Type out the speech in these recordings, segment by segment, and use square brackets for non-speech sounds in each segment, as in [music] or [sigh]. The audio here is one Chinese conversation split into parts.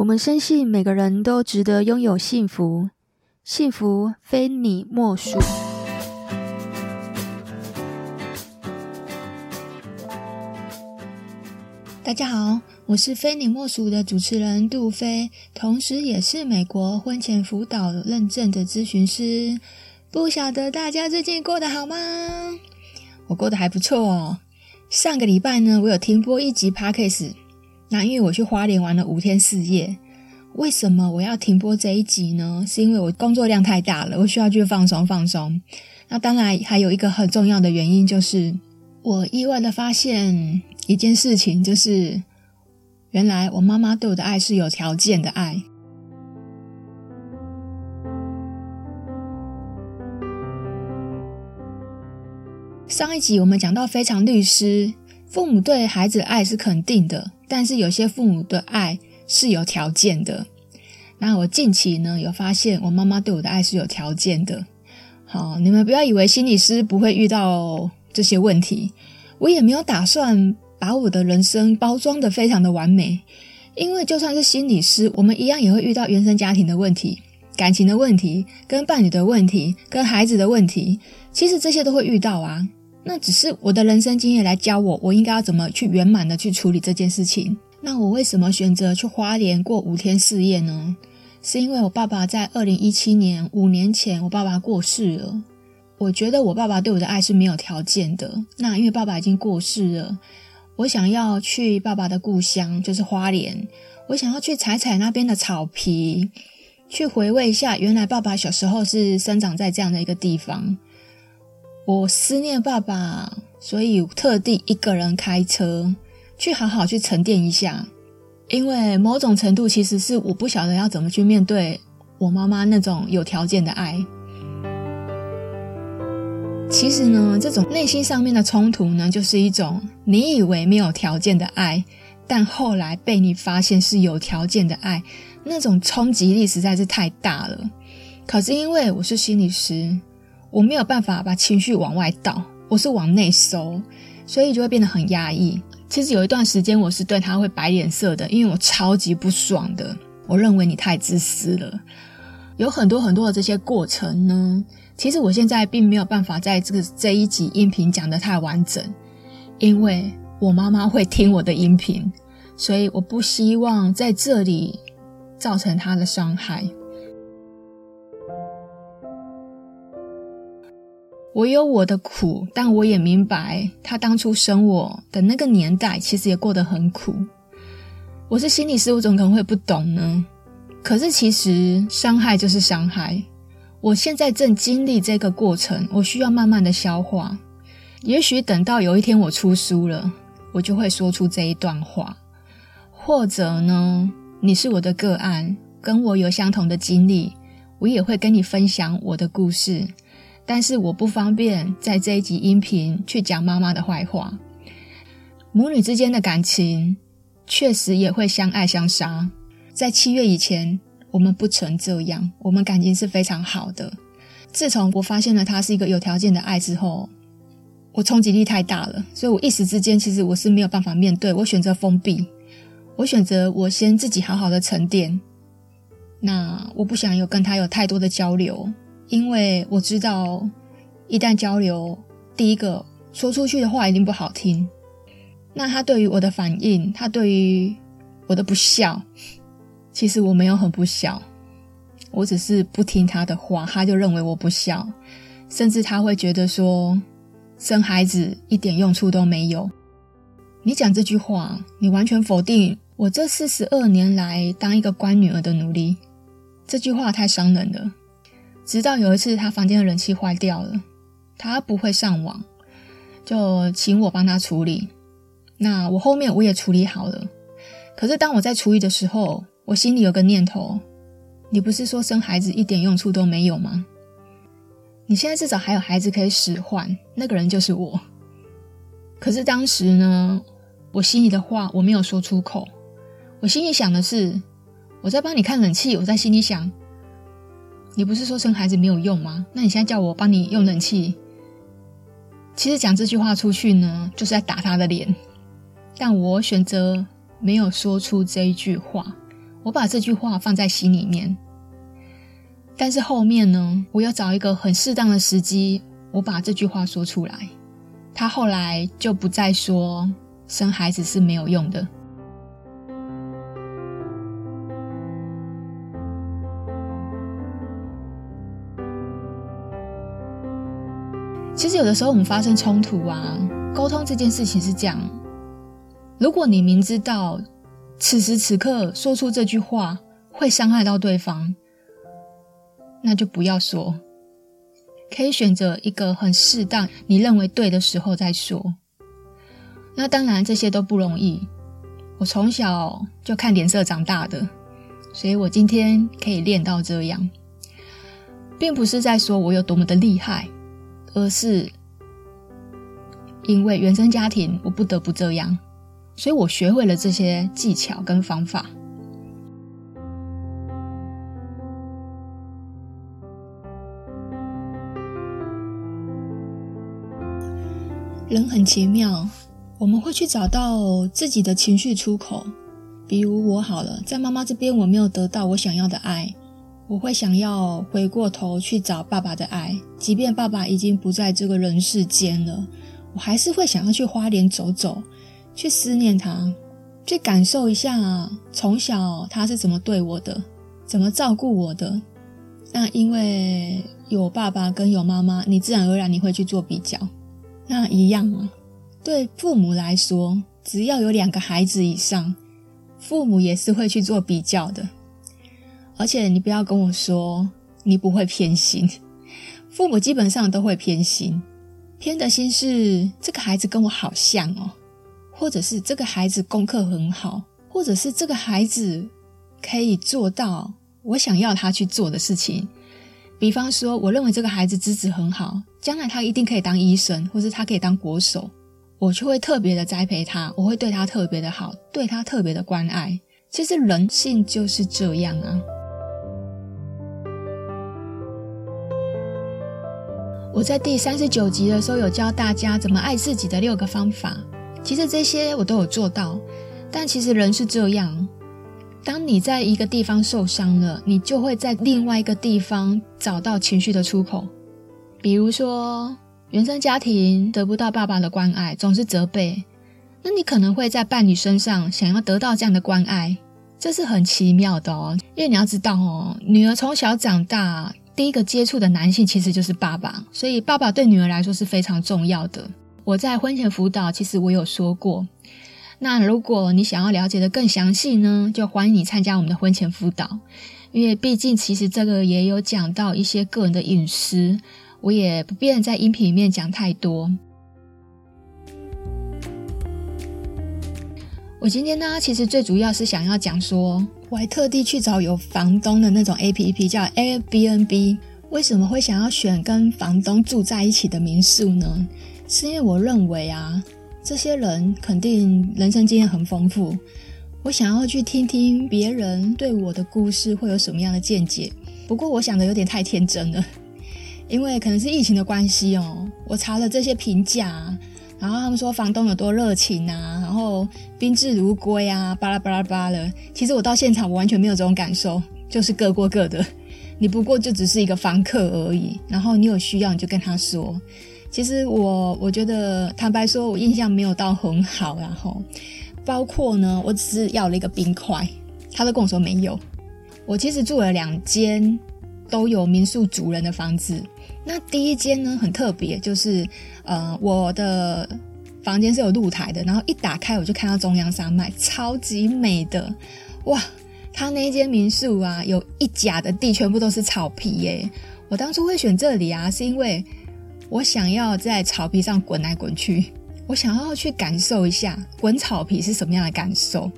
我们深信每个人都值得拥有幸福，幸福非你莫属。大家好，我是非你莫属的主持人杜菲，同时也是美国婚前辅导认证的咨询师。不晓得大家最近过得好吗？我过得还不错哦。上个礼拜呢，我有停播一集 Podcast。那因为我去花莲玩了五天四夜，为什么我要停播这一集呢？是因为我工作量太大了，我需要去放松放松。那当然还有一个很重要的原因，就是我意外的发现一件事情，就是原来我妈妈对我的爱是有条件的爱。上一集我们讲到非常律师，父母对孩子的爱是肯定的。但是有些父母的爱是有条件的。那我近期呢，有发现我妈妈对我的爱是有条件的。好，你们不要以为心理师不会遇到这些问题，我也没有打算把我的人生包装得非常的完美。因为就算是心理师，我们一样也会遇到原生家庭的问题、感情的问题、跟伴侣的问题、跟孩子的问题。其实这些都会遇到啊。那只是我的人生经验来教我，我应该要怎么去圆满的去处理这件事情。那我为什么选择去花莲过五天四夜呢？是因为我爸爸在二零一七年五年前，我爸爸过世了。我觉得我爸爸对我的爱是没有条件的。那因为爸爸已经过世了，我想要去爸爸的故乡，就是花莲。我想要去踩踩那边的草皮，去回味一下原来爸爸小时候是生长在这样的一个地方。我思念爸爸，所以特地一个人开车去好好去沉淀一下。因为某种程度，其实是我不晓得要怎么去面对我妈妈那种有条件的爱。其实呢，这种内心上面的冲突呢，就是一种你以为没有条件的爱，但后来被你发现是有条件的爱，那种冲击力实在是太大了。可是因为我是心理师。我没有办法把情绪往外倒，我是往内收，所以就会变得很压抑。其实有一段时间我是对他会摆脸色的，因为我超级不爽的。我认为你太自私了。有很多很多的这些过程呢，其实我现在并没有办法在这个这一集音频讲得太完整，因为我妈妈会听我的音频，所以我不希望在这里造成她的伤害。我有我的苦，但我也明白，他当初生我的那个年代，其实也过得很苦。我是心理师，我怎么可能会不懂呢？可是其实伤害就是伤害。我现在正经历这个过程，我需要慢慢的消化。也许等到有一天我出书了，我就会说出这一段话。或者呢，你是我的个案，跟我有相同的经历，我也会跟你分享我的故事。但是我不方便在这一集音频去讲妈妈的坏话。母女之间的感情确实也会相爱相杀。在七月以前，我们不曾这样，我们感情是非常好的。自从我发现了他是一个有条件的爱之后，我冲击力太大了，所以我一时之间其实我是没有办法面对。我选择封闭，我选择我先自己好好的沉淀。那我不想有跟他有太多的交流。因为我知道，一旦交流，第一个说出去的话一定不好听。那他对于我的反应，他对于我的不孝，其实我没有很不孝，我只是不听他的话，他就认为我不孝，甚至他会觉得说，生孩子一点用处都没有。你讲这句话，你完全否定我这四十二年来当一个乖女儿的努力。这句话太伤人了。直到有一次，他房间的冷气坏掉了，他不会上网，就请我帮他处理。那我后面我也处理好了。可是当我在处理的时候，我心里有个念头：你不是说生孩子一点用处都没有吗？你现在至少还有孩子可以使唤，那个人就是我。可是当时呢，我心里的话我没有说出口。我心里想的是，我在帮你看冷气，我在心里想。你不是说生孩子没有用吗？那你现在叫我帮你用冷气，其实讲这句话出去呢，就是在打他的脸。但我选择没有说出这一句话，我把这句话放在心里面。但是后面呢，我要找一个很适当的时机，我把这句话说出来。他后来就不再说生孩子是没有用的。其实有的时候我们发生冲突啊，沟通这件事情是这样：如果你明知道此时此刻说出这句话会伤害到对方，那就不要说。可以选择一个很适当、你认为对的时候再说。那当然这些都不容易。我从小就看脸色长大的，所以我今天可以练到这样，并不是在说我有多么的厉害。而是因为原生家庭，我不得不这样，所以我学会了这些技巧跟方法。人很奇妙，我们会去找到自己的情绪出口。比如我好了，在妈妈这边我没有得到我想要的爱。我会想要回过头去找爸爸的爱，即便爸爸已经不在这个人世间了，我还是会想要去花莲走走，去思念他，去感受一下从小他是怎么对我的，怎么照顾我的。那因为有爸爸跟有妈妈，你自然而然你会去做比较。那一样啊，对父母来说，只要有两个孩子以上，父母也是会去做比较的。而且你不要跟我说你不会偏心，父母基本上都会偏心，偏的心是这个孩子跟我好像哦，或者是这个孩子功课很好，或者是这个孩子可以做到我想要他去做的事情。比方说，我认为这个孩子资质很好，将来他一定可以当医生，或是他可以当国手，我就会特别的栽培他，我会对他特别的好，对他特别的关爱。其实人性就是这样啊。我在第三十九集的时候有教大家怎么爱自己的六个方法，其实这些我都有做到。但其实人是这样，当你在一个地方受伤了，你就会在另外一个地方找到情绪的出口。比如说，原生家庭得不到爸爸的关爱，总是责备，那你可能会在伴侣身上想要得到这样的关爱，这是很奇妙的哦。因为你要知道哦，女儿从小长大。第一个接触的男性其实就是爸爸，所以爸爸对女儿来说是非常重要的。我在婚前辅导，其实我有说过。那如果你想要了解的更详细呢，就欢迎你参加我们的婚前辅导，因为毕竟其实这个也有讲到一些个人的隐私，我也不便在音频里面讲太多。我今天呢，其实最主要是想要讲说。我还特地去找有房东的那种 APP，叫 Airbnb。为什么会想要选跟房东住在一起的民宿呢？是因为我认为啊，这些人肯定人生经验很丰富。我想要去听听别人对我的故事会有什么样的见解。不过我想的有点太天真了，因为可能是疫情的关系哦。我查了这些评价。然后他们说房东有多热情啊，然后宾至如归啊，巴拉巴拉巴拉。其实我到现场，我完全没有这种感受，就是各过各的。你不过就只是一个房客而已。然后你有需要你就跟他说。其实我我觉得坦白说，我印象没有到很好。然后包括呢，我只是要了一个冰块，他都跟我说没有。我其实住了两间都有民宿主人的房子。那第一间呢，很特别，就是呃，我的房间是有露台的，然后一打开我就看到中央山脉，超级美的哇！他那间民宿啊，有一甲的地全部都是草皮耶。我当初会选这里啊，是因为我想要在草皮上滚来滚去，我想要去感受一下滚草皮是什么样的感受。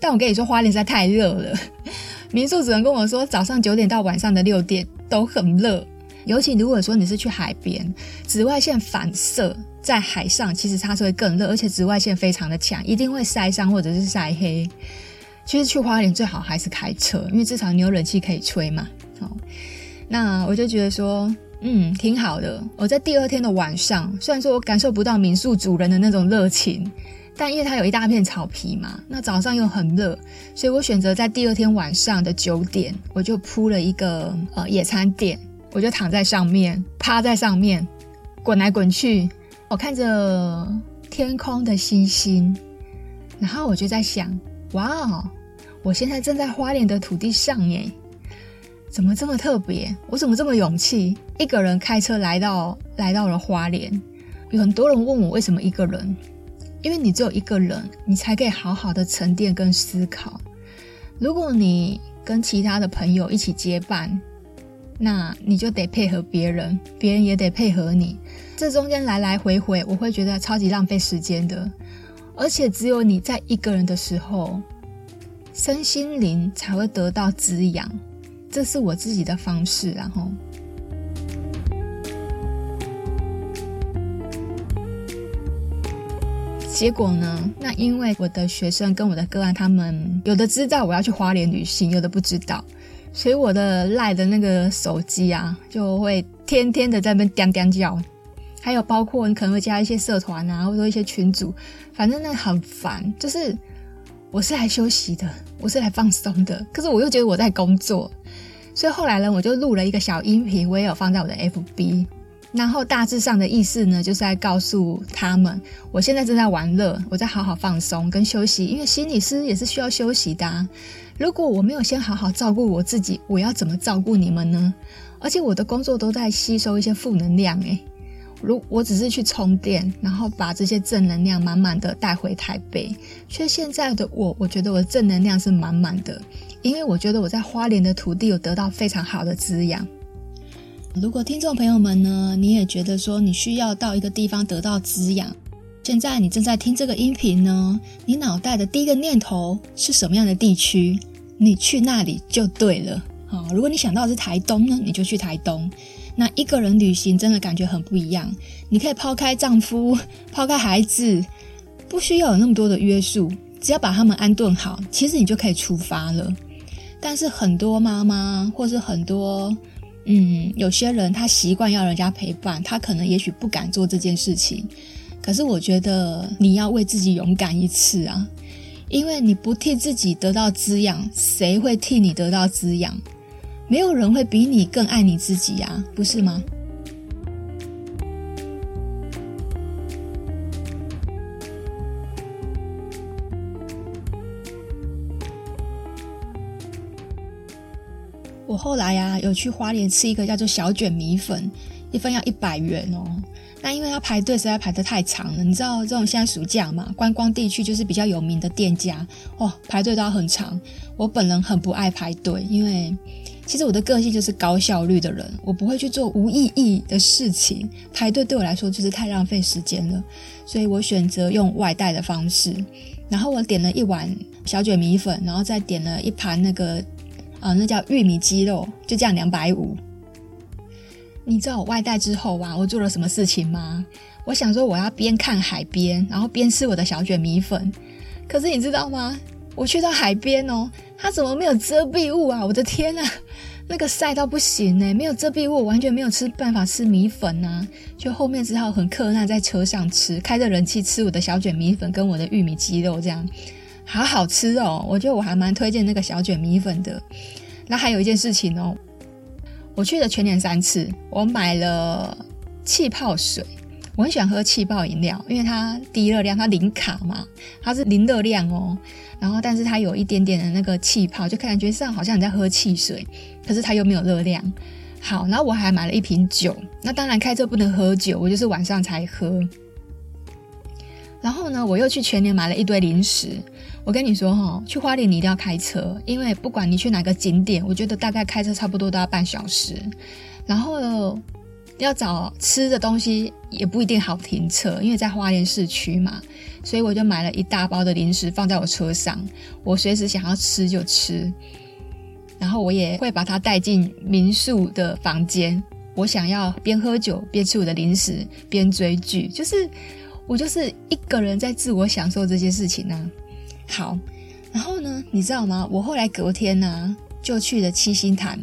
但我跟你说，花莲实在太热了，[laughs] 民宿主人跟我说，早上九点到晚上的六点都很热。尤其如果说你是去海边，紫外线反射在海上，其实它是会更热，而且紫外线非常的强，一定会晒伤或者是晒黑。其实去花莲最好还是开车，因为至少你有冷气可以吹嘛。好，那我就觉得说，嗯，挺好的。我在第二天的晚上，虽然说我感受不到民宿主人的那种热情，但因为它有一大片草皮嘛，那早上又很热，所以我选择在第二天晚上的九点，我就铺了一个呃野餐垫，我就躺在上面，趴在上面，滚来滚去，我看着天空的星星，然后我就在想，哇哦，我现在正在花莲的土地上耶，怎么这么特别？我怎么这么勇气，一个人开车来到来到了花莲？有很多人问我为什么一个人。因为你只有一个人，你才可以好好的沉淀跟思考。如果你跟其他的朋友一起结伴，那你就得配合别人，别人也得配合你。这中间来来回回，我会觉得超级浪费时间的。而且只有你在一个人的时候，身心灵才会得到滋养。这是我自己的方式，然后。结果呢？那因为我的学生跟我的个案，他们有的知道我要去花莲旅行，有的不知道，所以我的赖的那个手机啊，就会天天的在那边叮叮叫。还有包括你可能会加一些社团啊，或者说一些群组，反正那很烦。就是我是来休息的，我是来放松的，可是我又觉得我在工作，所以后来呢，我就录了一个小音频，我也有放在我的 FB。然后大致上的意思呢，就是在告诉他们，我现在正在玩乐，我在好好放松跟休息，因为心理师也是需要休息的啊。如果我没有先好好照顾我自己，我要怎么照顾你们呢？而且我的工作都在吸收一些负能量，诶，如我只是去充电，然后把这些正能量满满的带回台北，却现在的我，我觉得我的正能量是满满的，因为我觉得我在花莲的土地有得到非常好的滋养。如果听众朋友们呢，你也觉得说你需要到一个地方得到滋养，现在你正在听这个音频呢，你脑袋的第一个念头是什么样的地区？你去那里就对了。好，如果你想到是台东呢，你就去台东。那一个人旅行真的感觉很不一样，你可以抛开丈夫，[laughs] 抛开孩子，不需要有那么多的约束，只要把他们安顿好，其实你就可以出发了。但是很多妈妈或是很多。嗯，有些人他习惯要人家陪伴，他可能也许不敢做这件事情。可是我觉得你要为自己勇敢一次啊，因为你不替自己得到滋养，谁会替你得到滋养？没有人会比你更爱你自己呀，不是吗？后来呀、有去花莲吃一个叫做小卷米粉，一份要一百元哦。那因为要排队，实在排得太长了。你知道这种现在暑假嘛，观光地区就是比较有名的店家哦，排队都要很长。我本人很不爱排队，因为其实我的个性就是高效率的人，我不会去做无意义的事情。排队对我来说就是太浪费时间了，所以我选择用外带的方式。然后我点了一碗小卷米粉，然后再点了一盘那个。啊、那叫玉米鸡肉，就这样两百五。你知道我外带之后啊，我做了什么事情吗？我想说我要边看海边，然后边吃我的小卷米粉。可是你知道吗？我去到海边哦，它怎么没有遮蔽物啊？我的天啊，那个晒到不行呢，没有遮蔽物，完全没有吃办法吃米粉啊。就后面只好很克难在车上吃，开着冷气吃我的小卷米粉跟我的玉米鸡肉这样。好好吃哦，我觉得我还蛮推荐那个小卷米粉的。那还有一件事情哦，我去了全年三次，我买了气泡水，我很喜欢喝气泡饮料，因为它低热量，它零卡嘛，它是零热量哦。然后，但是它有一点点的那个气泡，就感觉上好像你在喝汽水，可是它又没有热量。好，然后我还买了一瓶酒，那当然开车不能喝酒，我就是晚上才喝。然后呢，我又去全年买了一堆零食。我跟你说哈，去花莲你一定要开车，因为不管你去哪个景点，我觉得大概开车差不多都要半小时。然后要找吃的东西也不一定好停车，因为在花莲市区嘛，所以我就买了一大包的零食放在我车上，我随时想要吃就吃。然后我也会把它带进民宿的房间，我想要边喝酒边吃我的零食边追剧，就是我就是一个人在自我享受这些事情呢、好，然后呢，你知道吗？我后来隔天呢、就去了七星潭。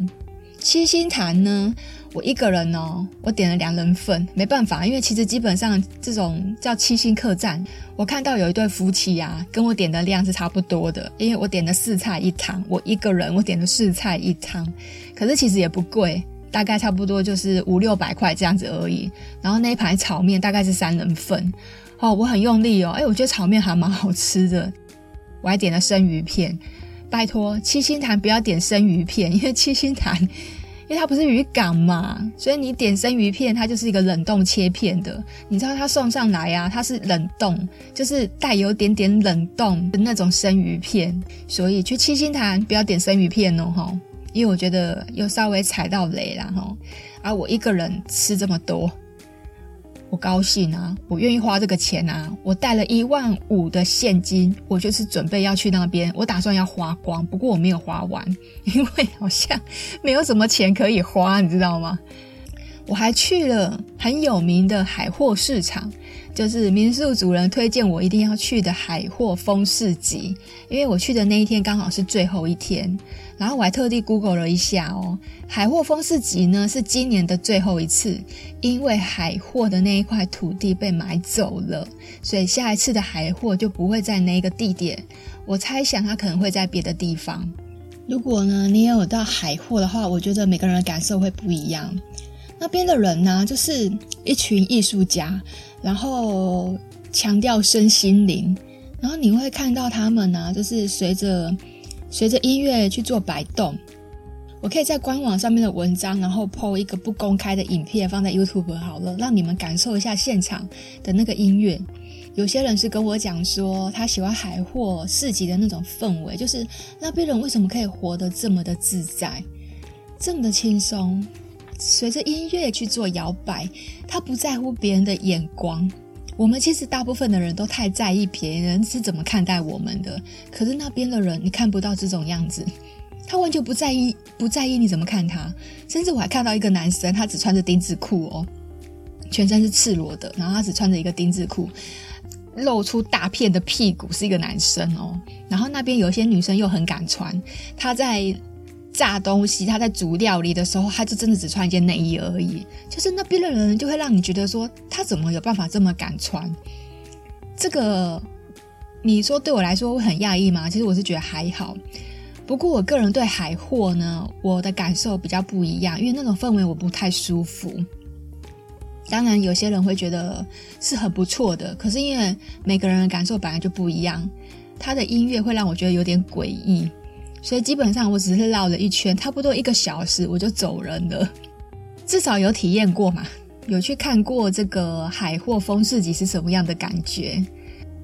七星潭呢，我一个人哦，我点了两人份，没办法，因为其实基本上这种叫七星客栈，我看到有一对夫妻啊，跟我点的量是差不多的，因为我点了四菜一汤，我一个人我点了四菜一汤，可是其实也不贵，大概差不多就是五六百块这样子而已。然后那一盘炒面大概是三人份，哦，我很用力哦，哎，我觉得炒面还蛮好吃的，我还点了生鱼片，拜托七星潭不要点生鱼片，[laughs] 因为七星潭。因为它不是渔港嘛，所以你点生鱼片，它就是一个冷冻切片的。你知道它送上来啊，它是冷冻，就是带有点点冷冻的那种生鱼片。所以去七星潭不要点生鱼片哦，吼，因为我觉得又稍微踩到雷了，吼。而我一个人吃这么多。我高兴啊，我愿意花这个钱啊！我带了一万五的现金，我就是准备要去那边，我打算要花光，不过我没有花完，[laughs] 因为好像没有什么钱可以花，你知道吗？我还去了很有名的海货市场，就是民宿主人推荐我一定要去的海货风市集，因为我去的那一天刚好是最后一天。然后我还特地 Google 了一下哦，海货风市集呢是今年的最后一次，因为海货的那一块土地被买走了，所以下一次的海货就不会在那个地点。我猜想它可能会在别的地方。如果呢你有到海货的话，我觉得每个人的感受会不一样。那边的人呢，就是一群艺术家，然后强调身心灵，然后你会看到他们呢，就是随着。随着音乐去做摆动，我可以在官网上面的文章，然后 po 一个不公开的影片放在 YouTube 好了，让你们感受一下现场的那个音乐。有些人是跟我讲说，他喜欢海货市集的那种氛围，就是那边人为什么可以活得这么的自在，这么的轻松，随着音乐去做摇摆，他不在乎别人的眼光。我们其实大部分的人都太在意别人是怎么看待我们的，可是那边的人你看不到这种样子，他完全不在意，不在意你怎么看他。甚至我还看到一个男生，他只穿着丁字裤哦，全身是赤裸的，然后他只穿着一个丁字裤，露出大片的屁股，是一个男生哦。然后那边有些女生又很敢穿，他在。炸东西，他在煮料理的时候，他就真的只穿一件内衣而已。就是那边的人就会让你觉得说，他怎么有办法这么敢穿？这个你说对我来说会很讶异吗？其实我是觉得还好。不过我个人对海货呢，我的感受比较不一样，因为那种氛围我不太舒服。当然，有些人会觉得是很不错的，可是因为每个人的感受本来就不一样，他的音乐会让我觉得有点诡异。所以基本上我只是绕了一圈，差不多一个小时我就走人了。[laughs] 至少有体验过嘛，有去看过这个海货风市集是什么样的感觉。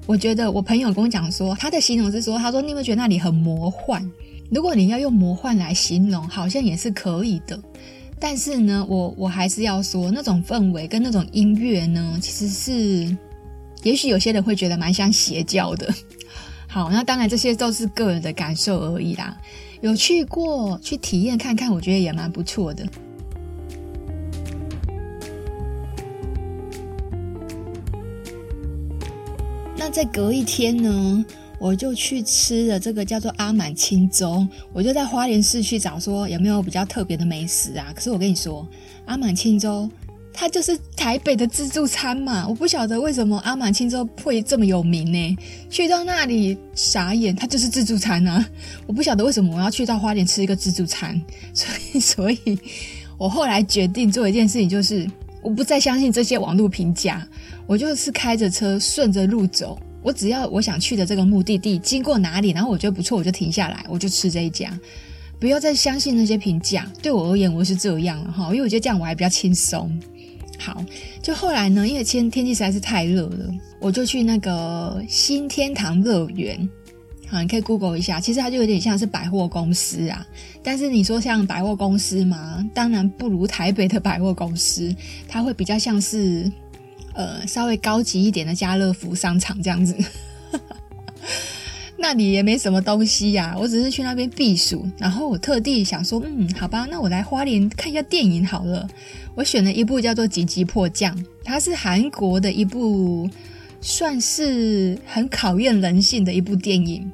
我觉得我朋友跟我讲说，他的形容是说，他说你有没有觉得那里很魔幻？如果你要用魔幻来形容，好像也是可以的。但是呢，我我还是要说，那种氛围跟那种音乐呢，其实是，也许有些人会觉得蛮像邪教的。好，那当然这些都是个人的感受而已啦。有去过去体验看看，我觉得也蛮不错的。那在隔一天呢，我就去吃了这个叫做阿满清粥。我就在花莲市去找说有没有比较特别的美食啊。可是我跟你说，阿满清粥。它就是台北的自助餐嘛，我不晓得为什么阿满清粥会这么有名呢？去到那里傻眼，它就是自助餐啊！我不晓得为什么我要去到花莲吃一个自助餐，[laughs] 所以，所以我后来决定做一件事情，就是我不再相信这些网络评价，我就是开着车顺着路走，我只要我想去的这个目的地经过哪里，然后我觉得不错，我就停下来，我就吃这一家，不要再相信那些评价。对我而言，我是这样了哈，因为我觉得这样我还比较轻松。好，就后来呢，因为天天气实在是太热了，我就去那个新天堂乐园。好，你可以 Google 一下，其实它就有点像是百货公司啊。但是你说像百货公司嘛，当然不如台北的百货公司，它会比较像是呃稍微高级一点的家乐福商场这样子。那里也没什么东西呀，我只是去那边避暑，然后我特地想说，嗯，好吧，那我来花莲看一下电影好了。我选了一部叫做《紧急迫降》，它是韩国的一部，算是很考验人性的一部电影。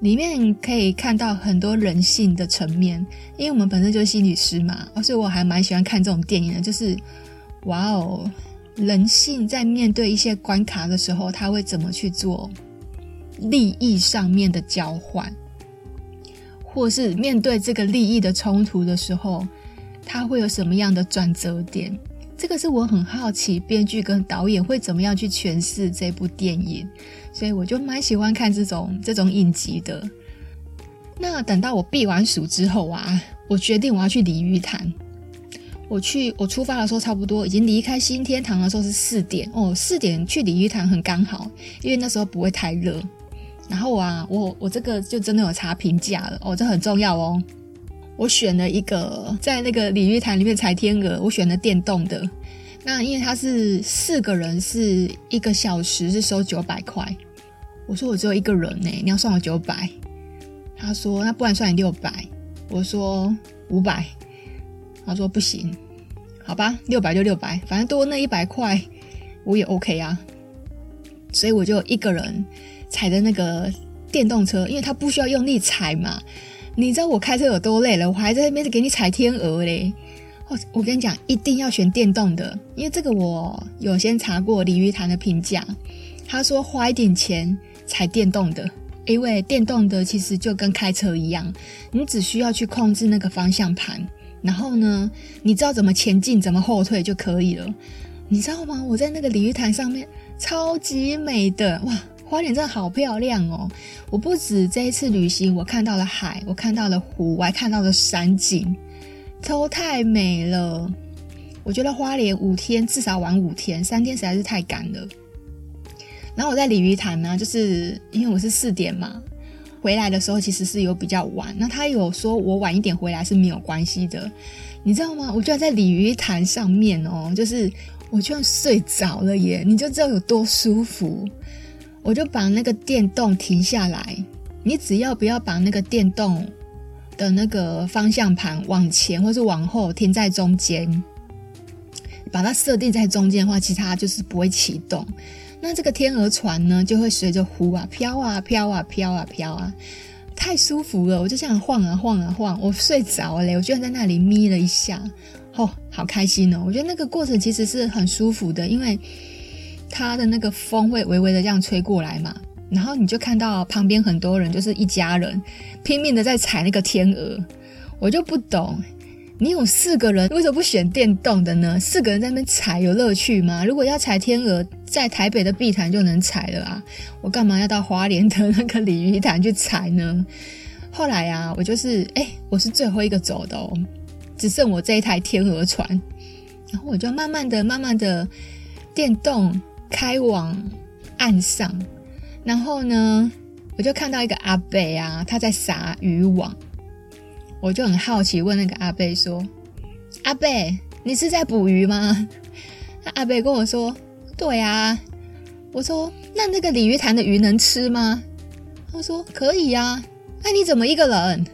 里面可以看到很多人性的层面，因为我们本身就是心理师嘛，所以我还蛮喜欢看这种电影的。就是，哇哦，人性在面对一些关卡的时候，他会怎么去做利益上面的交换，或是面对这个利益的冲突的时候，他会有什么样的转折点？这个是我很好奇，编剧跟导演会怎么样去诠释这部电影。所以我就蛮喜欢看这种这种影集的。那等到我避完暑之后啊，我决定我要去鲤鱼潭。我去我出发的时候，差不多已经离开新天堂的时候是四点哦，四点去鲤鱼潭很刚好，因为那时候不会太热。然后啊，我我这个就真的有查评价了哦，这很重要哦。我选了一个在那个鲤鱼潭里面踩天鹅，我选了电动的。那因为他是四个人，是一个小时是收九百块。我说我只有一个人呢，你要算我九百？他说那不然算你六百。我说五百。他说不行，好吧，六百就六百，反正多那一百块我也 OK 啊。所以我就一个人踩的那个电动车，因为它不需要用力踩嘛。你知道我开车有多累了，我还在那边给你踩天鹅嘞。哦我跟你讲，一定要选电动的，因为这个我有先查过鲤鱼潭的评价，他说花一点钱踩电动的，因为电动的其实就跟开车一样，你只需要去控制那个方向盘，然后呢，你知道怎么前进、怎么后退就可以了。你知道吗？我在那个鲤鱼潭上面，超级美的哇！花莲真的好漂亮哦！我不止这一次旅行，我看到了海，我看到了湖，我还看到了山景。都太美了，我觉得花莲五天至少玩五天，三天实在是太赶了。然后我在鲤鱼潭呢，就是因为我是四点嘛，回来的时候其实是有比较晚。那他有说我晚一点回来是没有关系的，你知道吗？我居然在鲤鱼潭上面哦，就是我居然睡着了耶！你就知道有多舒服。我就把那个电动停下来，你只要不要把那个电动。的那个方向盘往前或是往后停在中间，把它设定在中间的话，其他就是不会启动。那这个天鹅船呢，就会随着湖啊飘啊飘啊飘啊飘啊，太舒服了！我就这样晃啊晃啊晃，我睡着了，我居然在那里眯了一下，哦，好开心哦！我觉得那个过程其实是很舒服的，因为它的那个风会微微的这样吹过来嘛。然后你就看到旁边很多人，就是一家人拼命的在踩那个天鹅，我就不懂，你有四个人为什么不选电动的呢？四个人在那边踩有乐趣吗？如果要踩天鹅，在台北的碧潭就能踩了啊，我干嘛要到花莲的那个鲤鱼潭去踩呢？后来啊，我就是哎，我是最后一个走的哦，只剩我这一台天鹅船，然后我就慢慢的、慢慢的电动开往岸上。然后呢，我就看到一个阿伯啊，他在撒渔网，我就很好奇问那个阿伯说：“阿伯，你是在捕鱼吗？”那 [laughs] 阿伯跟我说：“对啊。”我说：“那那个鲤鱼潭的鱼能吃吗？”他说：“可以呀。”那你怎么一个人？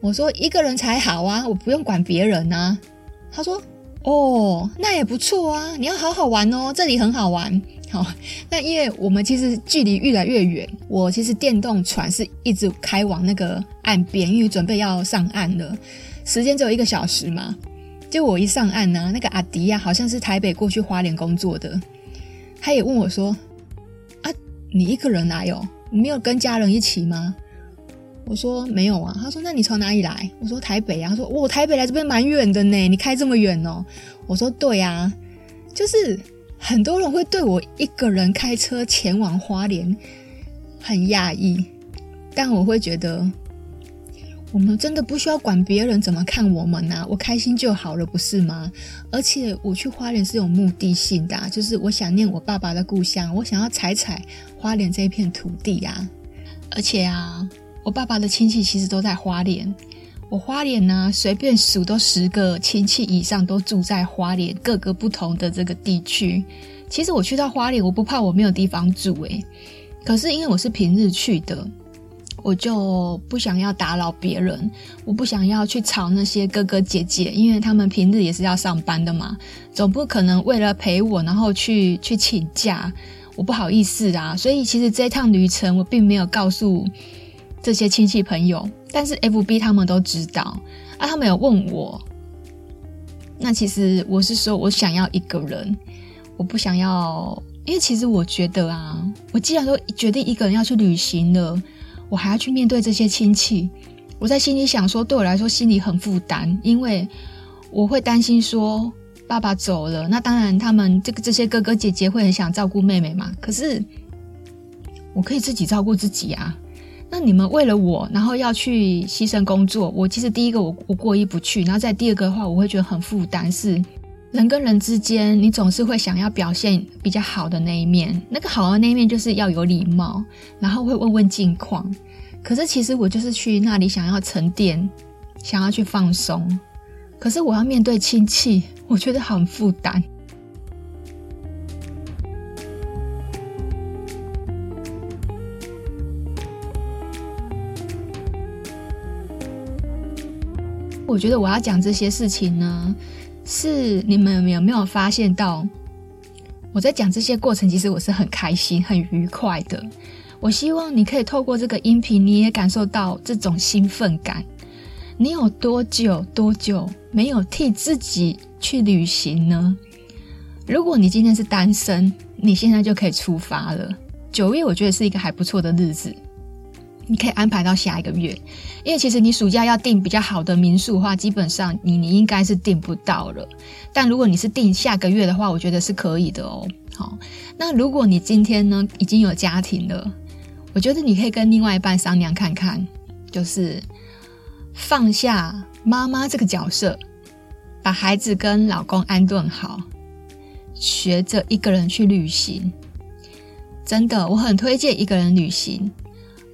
我说：“一个人才好啊，我不用管别人啊。”他说：“哦，那也不错啊，你要好好玩哦，这里很好玩。[laughs] ”好，那因为我们其实距离越来越远，我其实电动船是一直开往那个岸边，因为准备要上岸了，时间只有一个小时嘛。就我一上岸呢、那个阿迪亚、好像是台北过去花莲工作的，他也问我说：“啊，你一个人来哦？你没有跟家人一起吗？”我说：“没有啊。”他说：“那你从哪里来？”我说：“台北啊。”他说：“我台北来这边蛮远的呢，你开这么远哦？”我说：“对啊，就是。”很多人会对我一个人开车前往花莲很讶异，但我会觉得，我们真的不需要管别人怎么看我们呐，我开心就好了，不是吗？而且我去花莲是有目的性的，就是我想念我爸爸的故乡，我想要踩踩花莲这一片土地呀。而且啊，我爸爸的亲戚其实都在花莲。我花莲呢、随便数都十个亲戚以上都住在花莲各个不同的这个地区。其实我去到花莲，我不怕我没有地方住诶。可是因为我是平日去的，我就不想要打扰别人，我不想要去吵那些哥哥姐姐，因为他们平日也是要上班的嘛，总不可能为了陪我然后去去请假，我不好意思啊。所以其实这趟旅程我并没有告诉这些亲戚朋友，但是 FB 他们都知道啊，他们有问我。那其实我是说，我想要一个人，我不想要，因为其实我觉得啊，我既然都决定一个人要去旅行了，我还要去面对这些亲戚，我在心里想说，对我来说心里很负担，因为我会担心说爸爸走了，那当然他们这个这些哥哥姐姐会很想照顾妹妹嘛，可是我可以自己照顾自己啊。那你们为了我，然后要去牺牲工作，我其实第一个我我过意不去，然后再第二个的话，我会觉得很负担。是人跟人之间，你总是会想要表现比较好的那一面，那个好的那一面就是要有礼貌，然后会问问近况。可是其实我就是去那里想要沉淀，想要去放松，可是我要面对亲戚，我觉得很负担。我觉得我要讲这些事情呢，是你们有没有发现到？我在讲这些过程，其实我是很开心、很愉快的。我希望你可以透过这个音频，你也感受到这种兴奋感。你有多久多久没有替自己去旅行呢？如果你今天是单身，你现在就可以出发了。九月，我觉得是一个还不错的日子。你可以安排到下一个月，因为其实你暑假要订比较好的民宿的话，基本上你你应该是订不到了。但如果你是订下个月的话，我觉得是可以的哦。好，那如果你今天呢已经有家庭了，我觉得你可以跟另外一半商量看看，就是放下妈妈这个角色，把孩子跟老公安顿好，学着一个人去旅行。真的，我很推荐一个人旅行。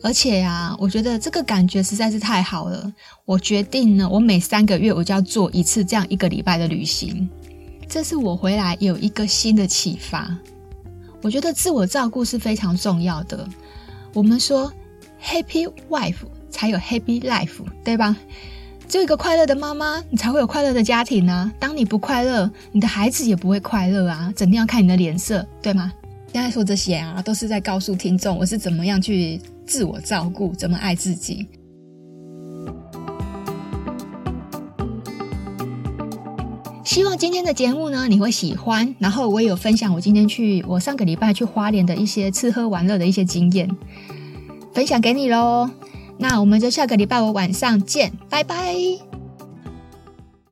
而且、啊，我觉得这个感觉实在是太好了。我决定呢，我每三个月我就要做一次这样一个礼拜的旅行。这是我回来有一个新的启发。我觉得自我照顾是非常重要的。我们说 “happy wife” 才有 “happy life”，对吧？只有一个快乐的妈妈，你才会有快乐的家庭啊。当你不快乐，你的孩子也不会快乐啊。整天要看你的脸色，对吗？现在说这些啊，都是在告诉听众我是怎么样去。自我照顾，怎么爱自己？希望今天的节目呢，你会喜欢。然后我也有分享我今天去，我上个礼拜去花莲的一些吃喝玩乐的一些经验，分享给你喽。那我们就下个礼拜五晚上见，拜拜。